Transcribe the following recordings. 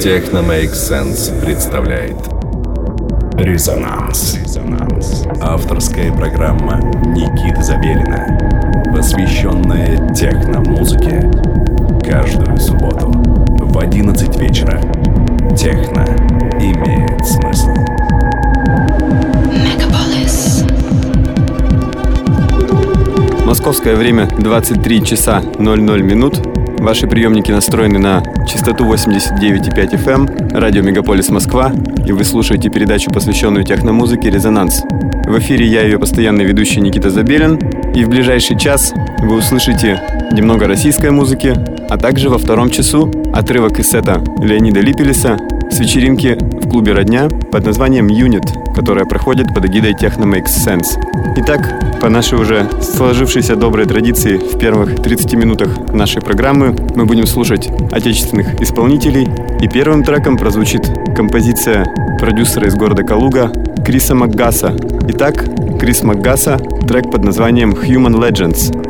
Техно Make Sense представляет Резонанс. Резонанс. Авторская программа Никиты Забелина, посвященная техно-музыке. Каждую субботу в 11 вечера. Техно имеет смысл. Мегаполис. Московское время 23 часа 00 минут. Ваши приемники настроены на частоту 89,5 FM, радио Мегаполис Москва, и вы слушаете передачу, посвященную техномузыке «Резонанс». В эфире я, ее постоянный ведущий Никита Забелин, и в ближайший час вы услышите немного российской музыки, а также во втором часу отрывок из сета Леонида Липелиса с вечеринки клубе «Родня» под названием «Юнит», которая проходит под эгидой Techno Makes Sense. Итак, по нашей уже сложившейся доброй традиции в первых 30 минутах нашей программы мы будем слушать отечественных исполнителей, и первым треком прозвучит композиция продюсера из города Калуга Криса Макгаса. Итак, Крис Макгаса, трек под названием Human Legends.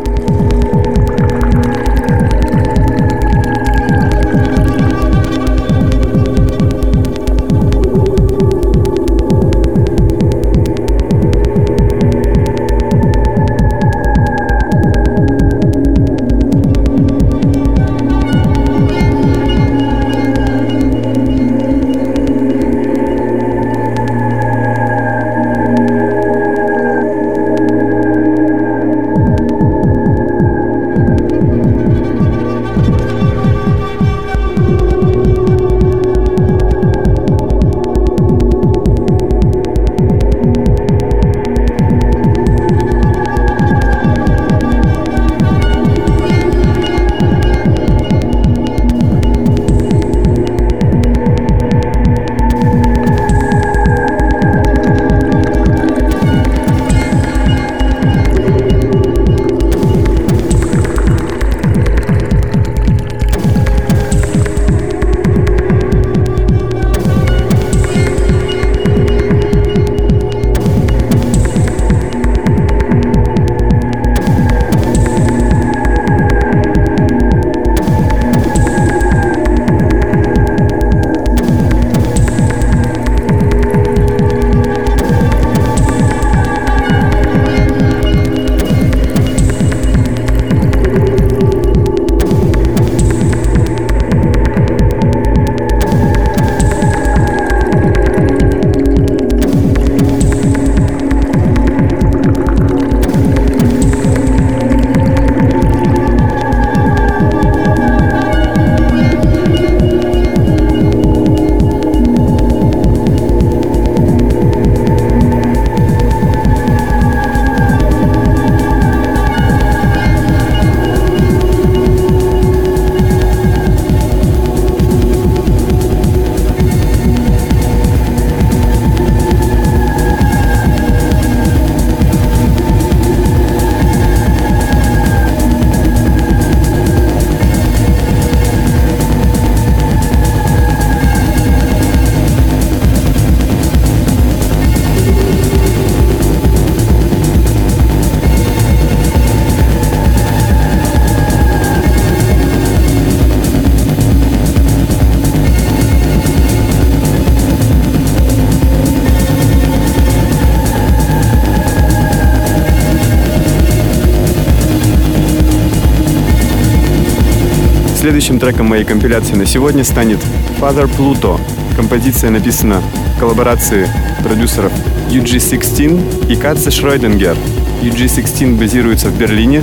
Следующим треком моей компиляции на сегодня станет Father Pluto. Композиция написана в коллаборации продюсеров UG16 и Катце Шройденгер. UG16 базируется в Берлине,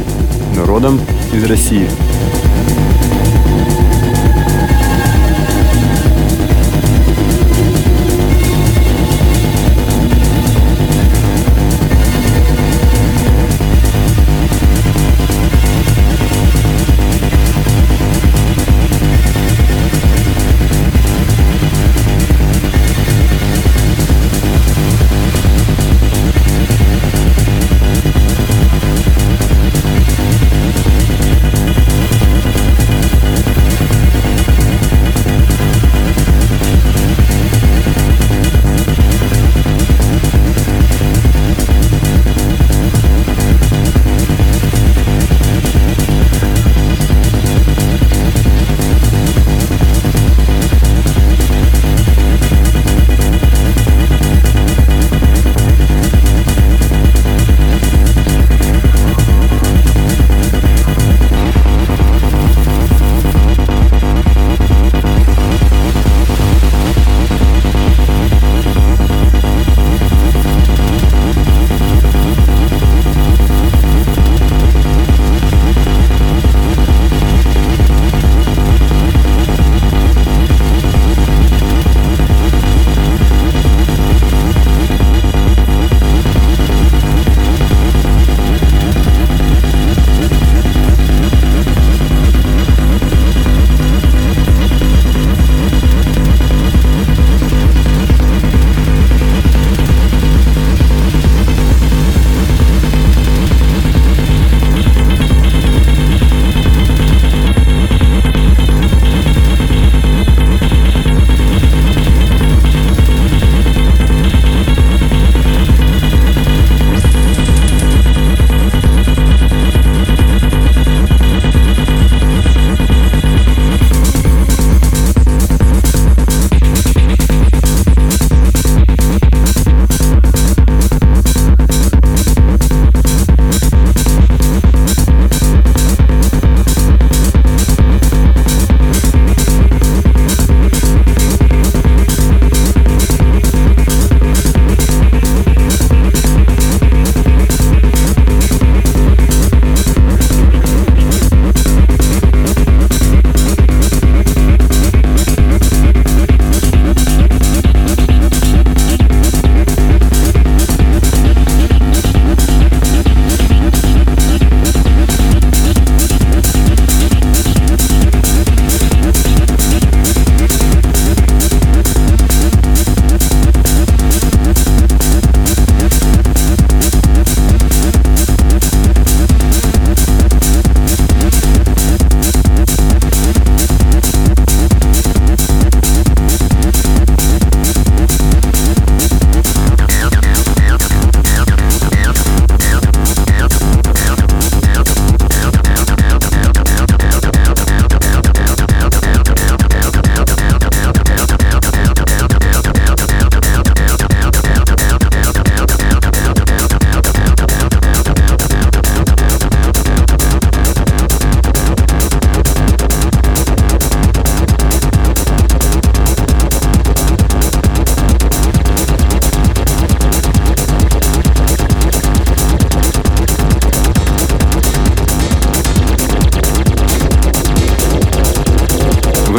но родом из России.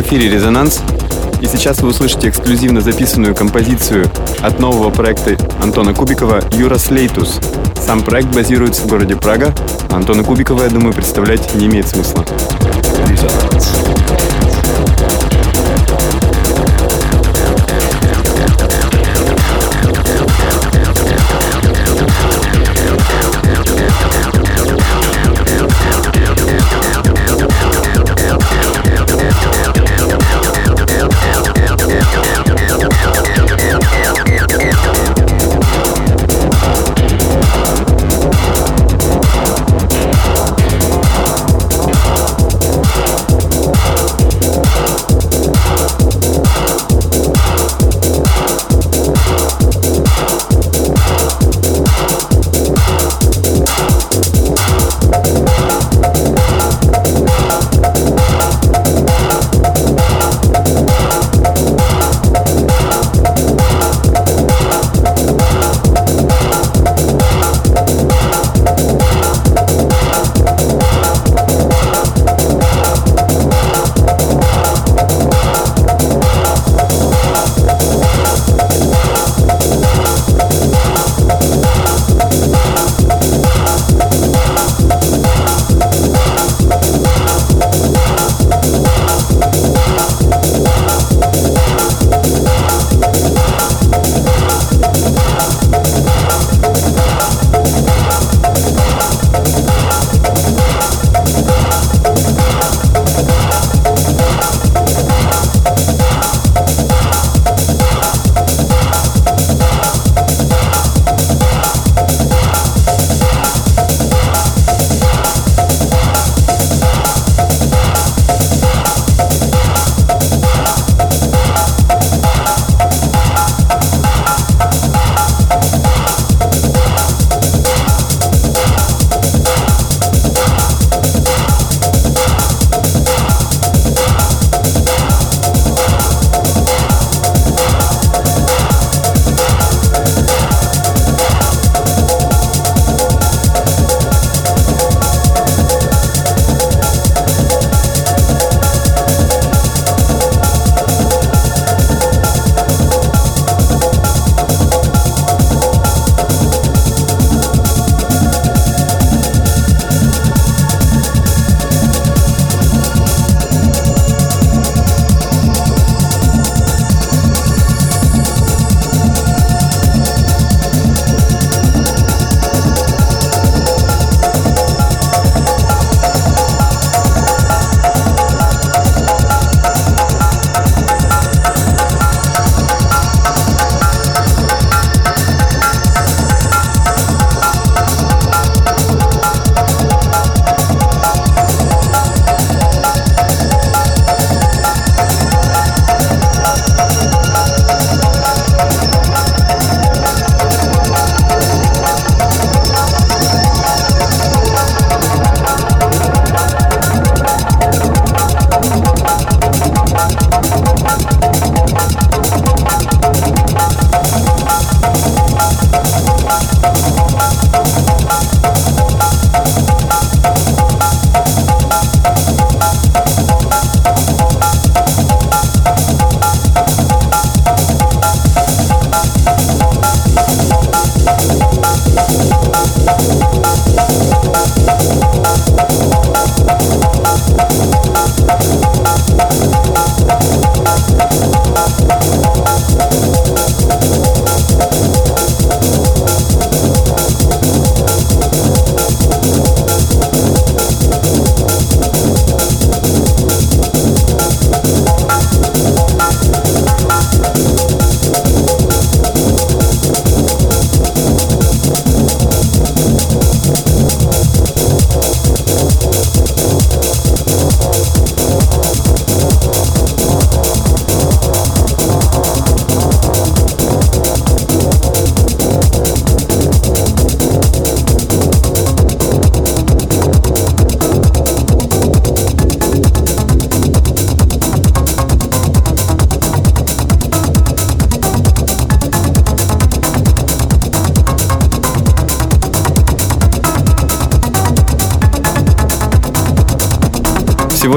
Эфире «Резонанс». И сейчас вы услышите эксклюзивно записанную композицию от нового проекта Антона Кубикова «Юра Слейтус». Сам проект базируется в городе Прага, Антона Кубикова, я думаю, представлять не имеет смысла. Резонанс.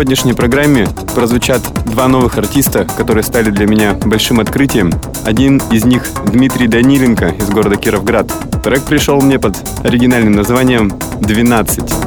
Сегодняшней программе прозвучат два новых артиста, которые стали для меня большим открытием. Один из них Дмитрий Даниленко из города Кировград. Трек пришел мне под оригинальным названием «12».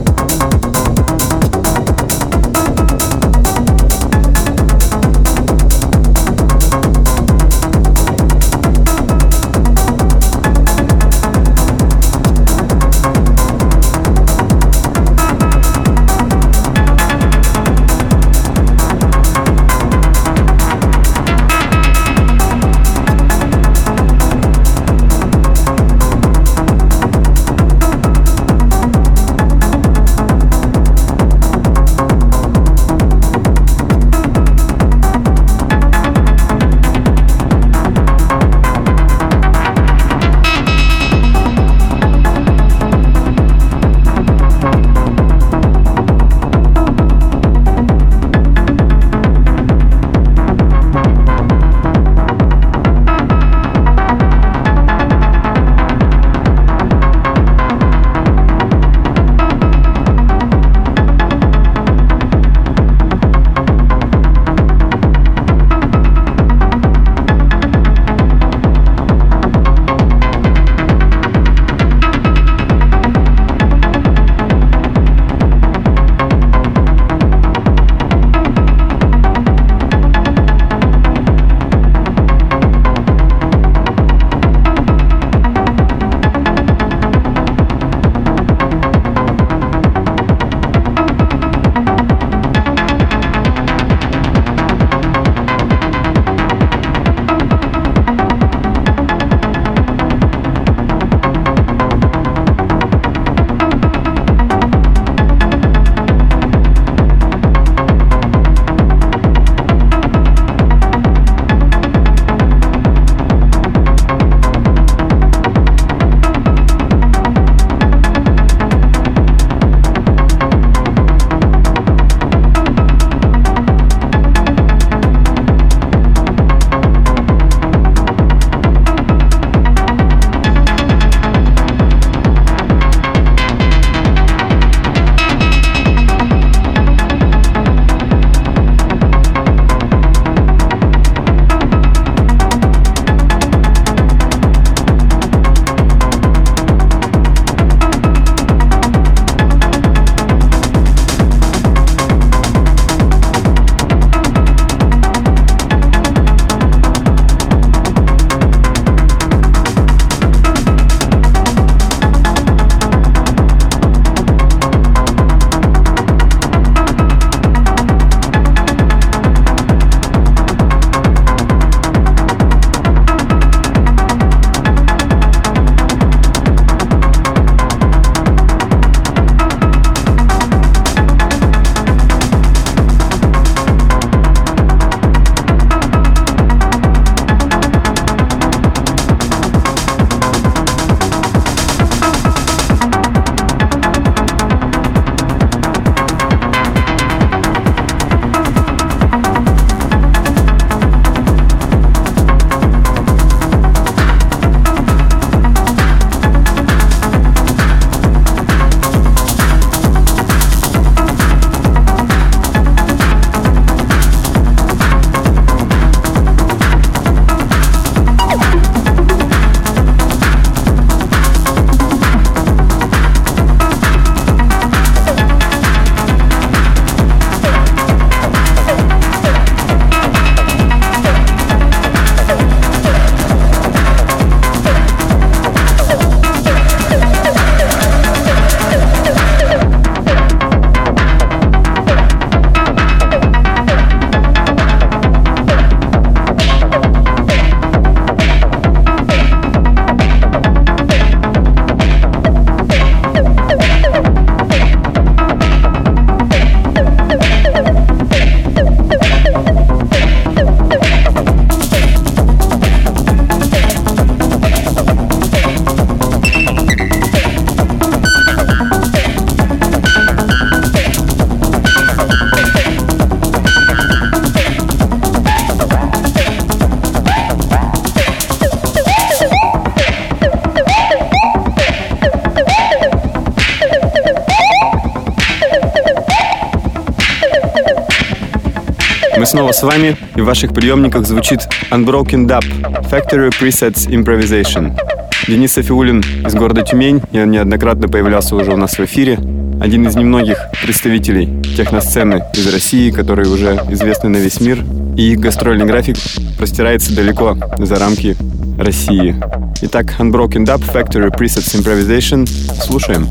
Снова с вами, и в ваших приемниках звучит Unbroken Dub Factory Presets Improvisation. Денис Софиулин из города Тюмень, и он неоднократно появлялся уже у нас в эфире. Один из немногих представителей техносцены из России, которые уже известны на весь мир, и их гастрольный график простирается далеко за рамки России. Итак, Unbroken Dub Factory Presets Improvisation. Слушаем.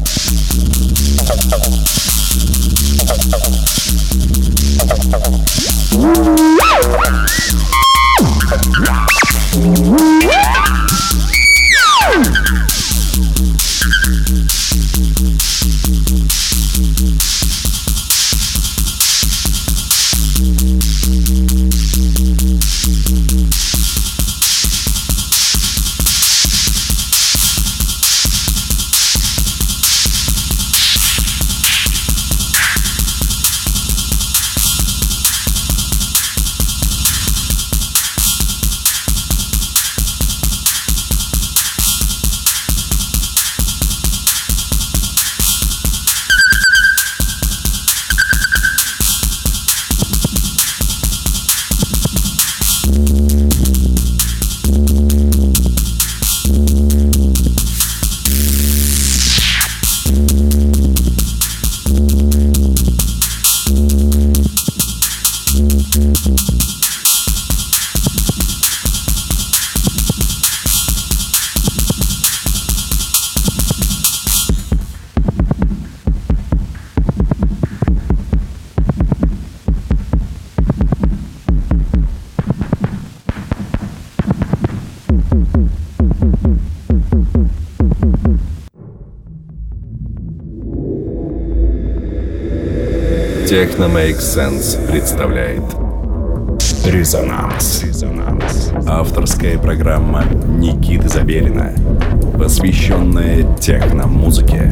Техно Make Sense представляет Резонанс. Резонанс. Авторская программа Никиты Забелина, посвященная техно-музыке.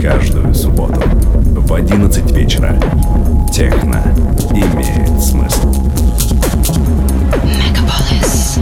Каждую субботу в 11 вечера. Техно имеет смысл. Мегаполис.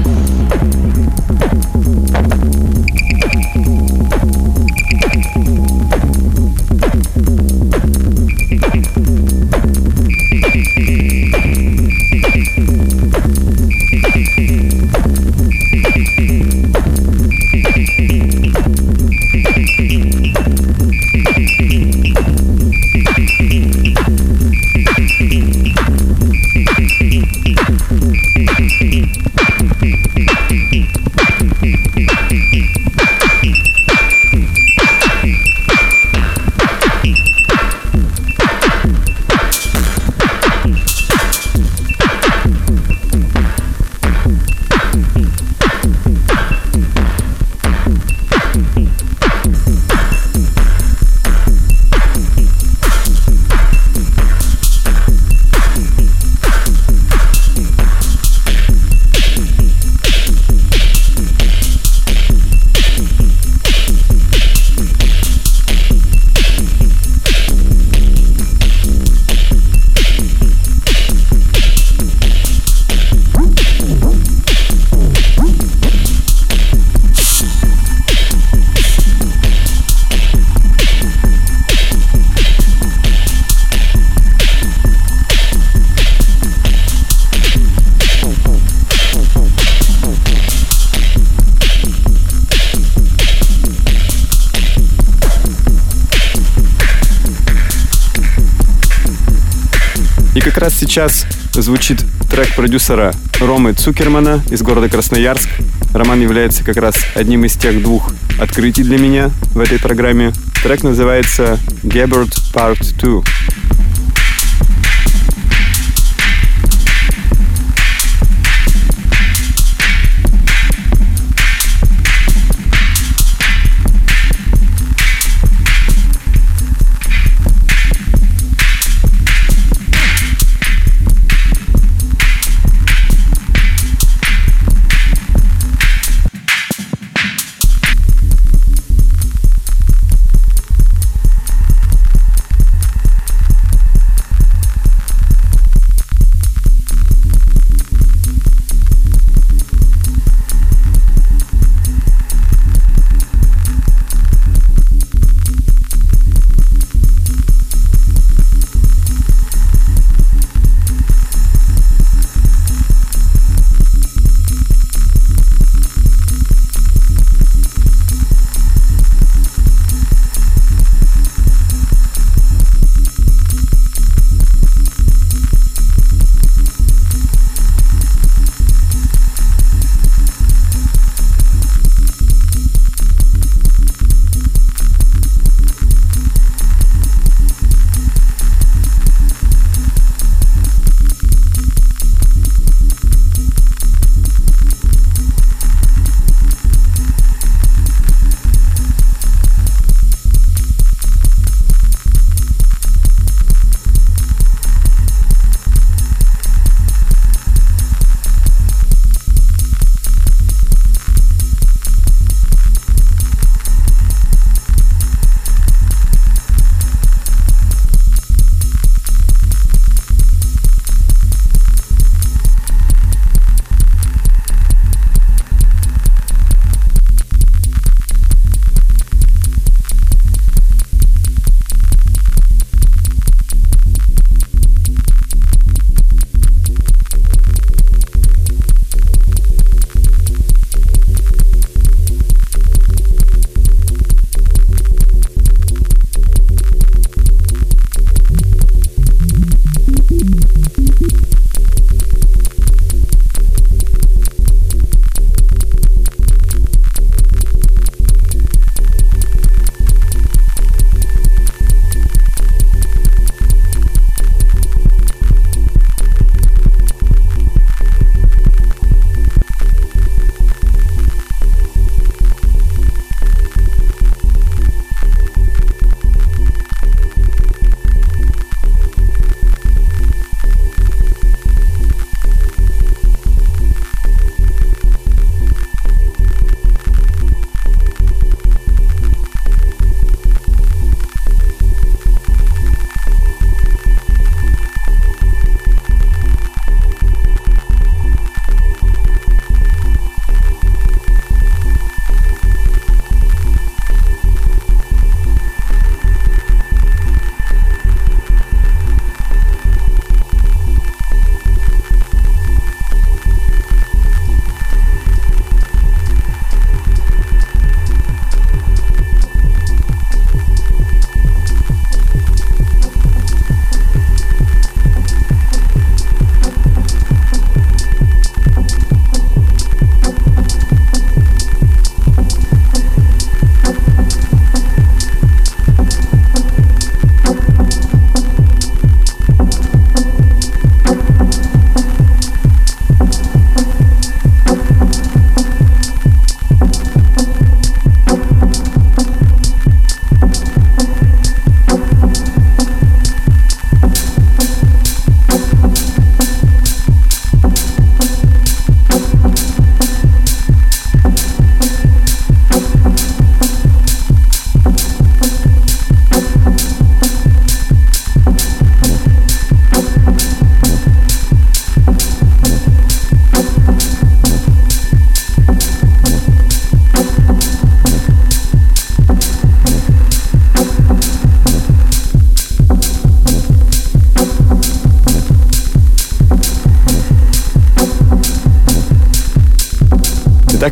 Звучит трек продюсера Ромы Цукермана из города Красноярск. Роман является как раз одним из тех двух открытий для меня в этой программе. Трек называется Gabbard Part 2.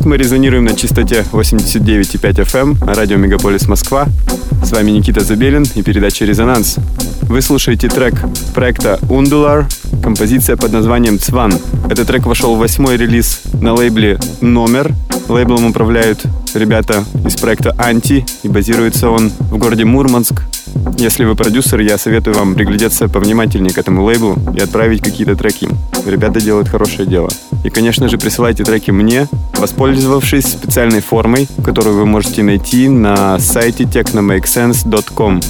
Мы резонируем на частоте 89,5 FM, радио Мегаполис Москва. С вами Никита Забелин и передача «Резонанс». Вы слушаете трек проекта Undular, композиция под названием «Цван». Этот трек вошел в восьмой релиз на лейбле «Номер». Лейблом управляют ребята из проекта «Анти», и базируется он в городе Мурманск, если вы продюсер, я советую вам приглядеться повнимательнее к этому лейблу и отправить какие-то треки. Ребята делают хорошее дело. И, конечно же, присылайте треки мне, воспользовавшись специальной формой, которую вы можете найти на сайте technomakesense.com.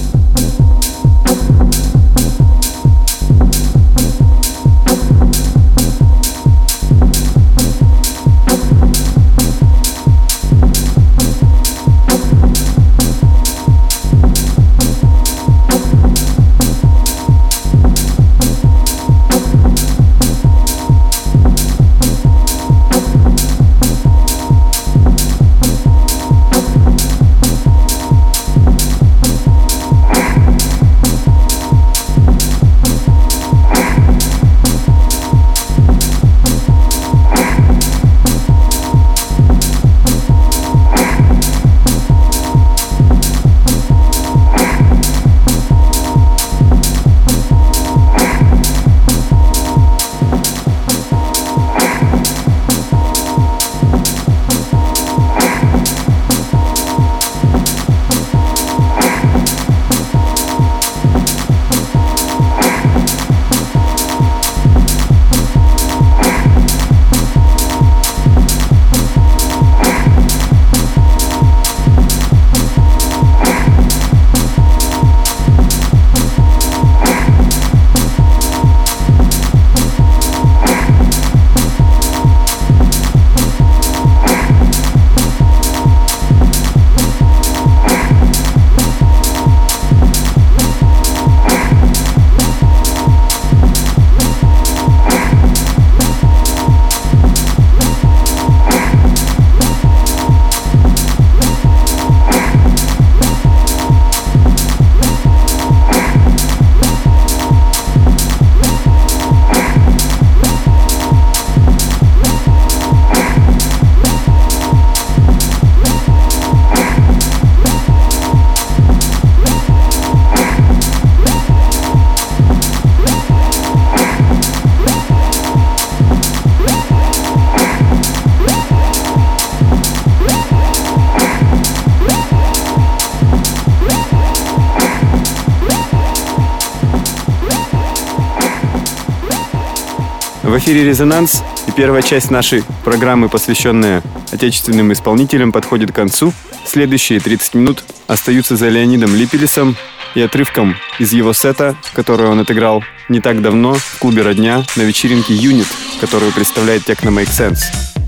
эфире «Резонанс» и первая часть нашей программы, посвященная отечественным исполнителям, подходит к концу. Следующие 30 минут остаются за Леонидом Липелесом и отрывком из его сета, который он отыграл не так давно в клубе «Родня» на вечеринке «Юнит», которую представляет Techno Make Sense.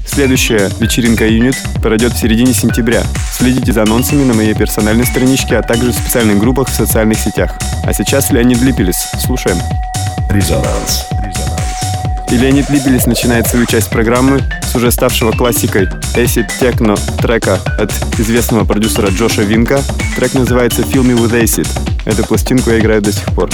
Следующая вечеринка «Юнит» пройдет в середине сентября. Следите за анонсами на моей персональной страничке, а также в специальных группах в социальных сетях. А сейчас Леонид Липелес. Слушаем. Резонанс. И Леонид Либелис начинает свою часть программы с уже ставшего классикой acid techno трека от известного продюсера Джоша Винка. Трек называется Feel Me With Acid. Эту пластинку я играю до сих пор.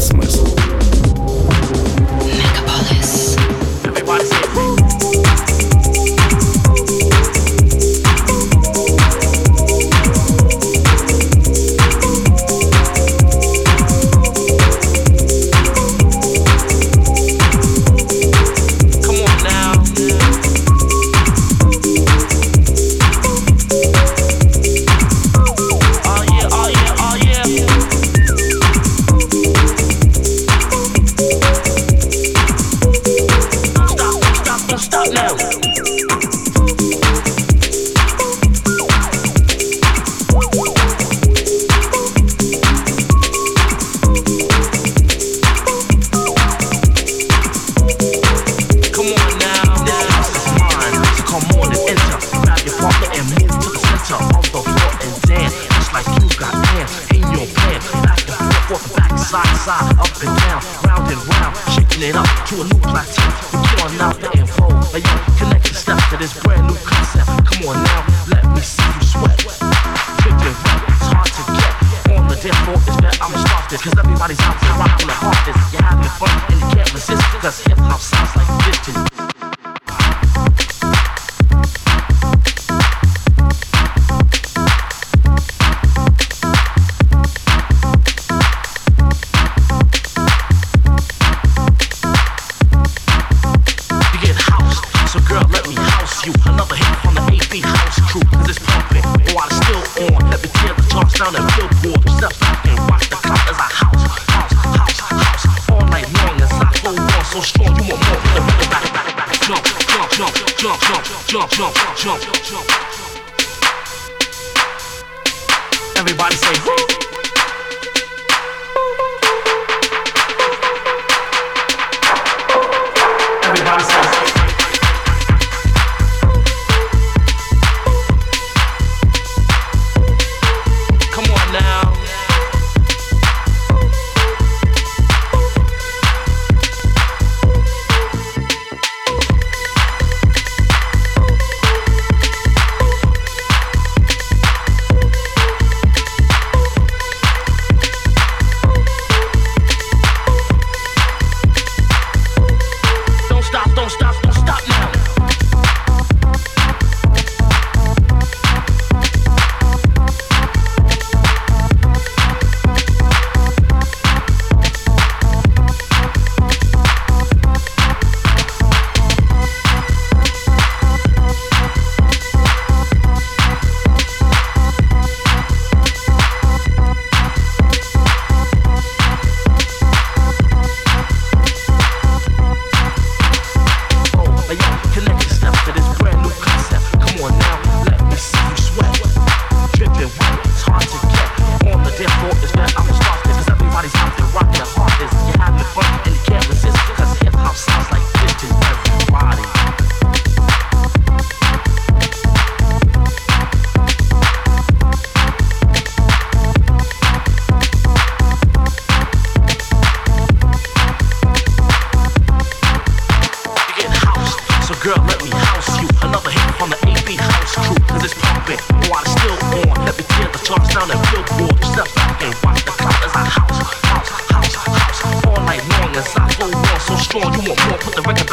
Смысл. everybody say. Woo! you want more, put the record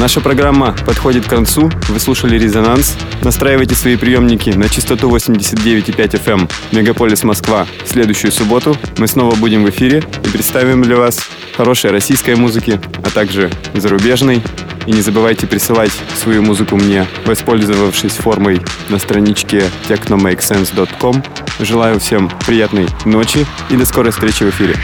Наша программа подходит к концу. Вы слушали «Резонанс». Настраивайте свои приемники на частоту 89,5 FM эм. Мегаполис Москва в следующую субботу. Мы снова будем в эфире и представим для вас хорошей российской музыки, а также зарубежной. И не забывайте присылать свою музыку мне, воспользовавшись формой на страничке technomakesense.com. Желаю всем приятной ночи и до скорой встречи в эфире.